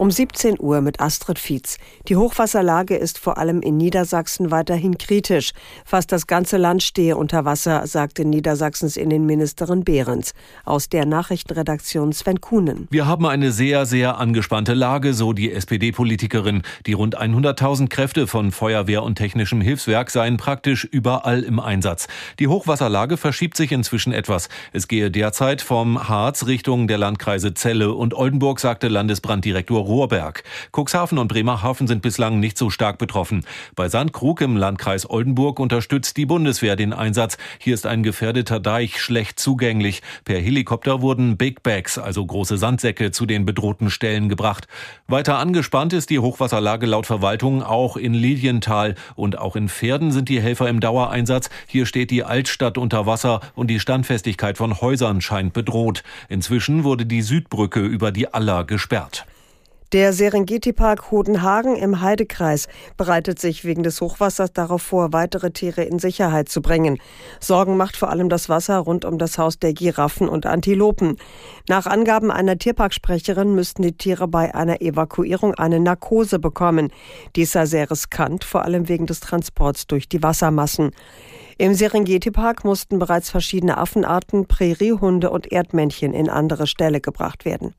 Um 17 Uhr mit Astrid Fietz. Die Hochwasserlage ist vor allem in Niedersachsen weiterhin kritisch. Fast das ganze Land stehe unter Wasser, sagte Niedersachsens Innenministerin Behrens. Aus der Nachrichtenredaktion Sven Kuhnen. Wir haben eine sehr, sehr angespannte Lage, so die SPD-Politikerin. Die rund 100.000 Kräfte von Feuerwehr und technischem Hilfswerk seien praktisch überall im Einsatz. Die Hochwasserlage verschiebt sich inzwischen etwas. Es gehe derzeit vom Harz Richtung der Landkreise Celle und Oldenburg, sagte Landesbranddirektor Ruhrberg. Cuxhaven und Bremerhaven sind bislang nicht so stark betroffen. Bei Sandkrug im Landkreis Oldenburg unterstützt die Bundeswehr den Einsatz. Hier ist ein gefährdeter Deich schlecht zugänglich. Per Helikopter wurden Big Bags, also große Sandsäcke, zu den bedrohten Stellen gebracht. Weiter angespannt ist die Hochwasserlage laut Verwaltung auch in Lilienthal und auch in Pferden sind die Helfer im Dauereinsatz. Hier steht die Altstadt unter Wasser und die Standfestigkeit von Häusern scheint bedroht. Inzwischen wurde die Südbrücke über die Aller gesperrt. Der Serengeti-Park Hodenhagen im Heidekreis bereitet sich wegen des Hochwassers darauf vor, weitere Tiere in Sicherheit zu bringen. Sorgen macht vor allem das Wasser rund um das Haus der Giraffen und Antilopen. Nach Angaben einer Tierparksprecherin müssten die Tiere bei einer Evakuierung eine Narkose bekommen. Dies sei sehr riskant, vor allem wegen des Transports durch die Wassermassen. Im Serengeti-Park mussten bereits verschiedene Affenarten, Präriehunde und Erdmännchen in andere Ställe gebracht werden.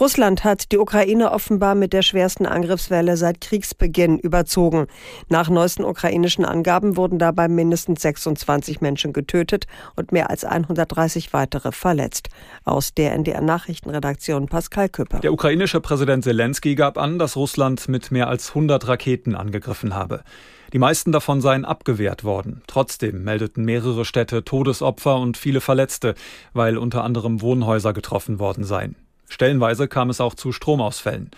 Russland hat die Ukraine offenbar mit der schwersten Angriffswelle seit Kriegsbeginn überzogen. Nach neuesten ukrainischen Angaben wurden dabei mindestens 26 Menschen getötet und mehr als 130 weitere verletzt. Aus der NDR Nachrichtenredaktion Pascal Küpper. Der ukrainische Präsident Zelensky gab an, dass Russland mit mehr als 100 Raketen angegriffen habe. Die meisten davon seien abgewehrt worden. Trotzdem meldeten mehrere Städte Todesopfer und viele Verletzte, weil unter anderem Wohnhäuser getroffen worden seien. Stellenweise kam es auch zu Stromausfällen.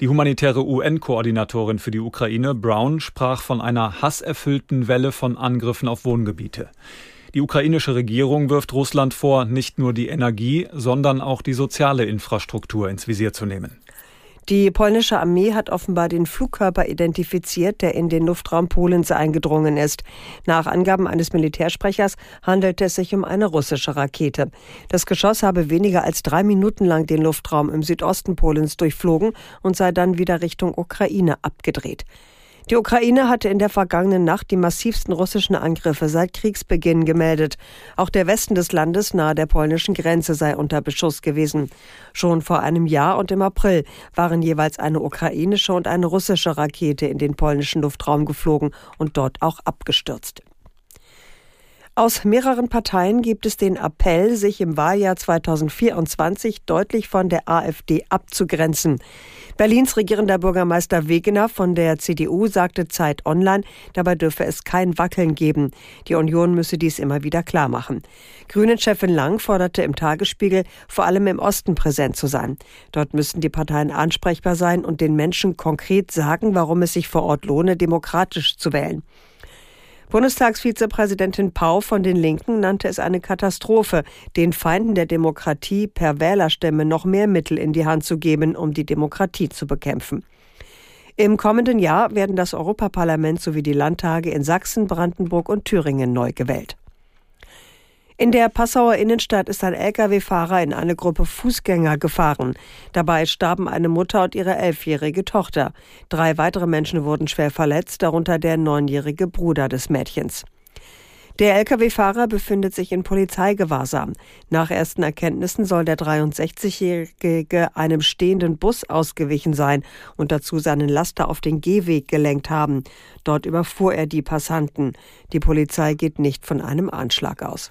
Die humanitäre UN-Koordinatorin für die Ukraine, Brown, sprach von einer hasserfüllten Welle von Angriffen auf Wohngebiete. Die ukrainische Regierung wirft Russland vor, nicht nur die Energie, sondern auch die soziale Infrastruktur ins Visier zu nehmen. Die polnische Armee hat offenbar den Flugkörper identifiziert, der in den Luftraum Polens eingedrungen ist. Nach Angaben eines Militärsprechers handelt es sich um eine russische Rakete. Das Geschoss habe weniger als drei Minuten lang den Luftraum im Südosten Polens durchflogen und sei dann wieder Richtung Ukraine abgedreht. Die Ukraine hatte in der vergangenen Nacht die massivsten russischen Angriffe seit Kriegsbeginn gemeldet. Auch der Westen des Landes nahe der polnischen Grenze sei unter Beschuss gewesen. Schon vor einem Jahr und im April waren jeweils eine ukrainische und eine russische Rakete in den polnischen Luftraum geflogen und dort auch abgestürzt. Aus mehreren Parteien gibt es den Appell, sich im Wahljahr 2024 deutlich von der AfD abzugrenzen. Berlins regierender Bürgermeister Wegener von der CDU sagte Zeit Online, dabei dürfe es kein Wackeln geben. Die Union müsse dies immer wieder klar machen. Grünen-Chefin Lang forderte im Tagesspiegel, vor allem im Osten präsent zu sein. Dort müssten die Parteien ansprechbar sein und den Menschen konkret sagen, warum es sich vor Ort lohne, demokratisch zu wählen. Bundestagsvizepräsidentin Pau von den Linken nannte es eine Katastrophe, den Feinden der Demokratie per Wählerstämme noch mehr Mittel in die Hand zu geben, um die Demokratie zu bekämpfen. Im kommenden Jahr werden das Europaparlament sowie die Landtage in Sachsen, Brandenburg und Thüringen neu gewählt. In der Passauer Innenstadt ist ein Lkw-Fahrer in eine Gruppe Fußgänger gefahren. Dabei starben eine Mutter und ihre elfjährige Tochter. Drei weitere Menschen wurden schwer verletzt, darunter der neunjährige Bruder des Mädchens. Der Lkw-Fahrer befindet sich in Polizeigewahrsam. Nach ersten Erkenntnissen soll der 63-Jährige einem stehenden Bus ausgewichen sein und dazu seinen Laster auf den Gehweg gelenkt haben. Dort überfuhr er die Passanten. Die Polizei geht nicht von einem Anschlag aus.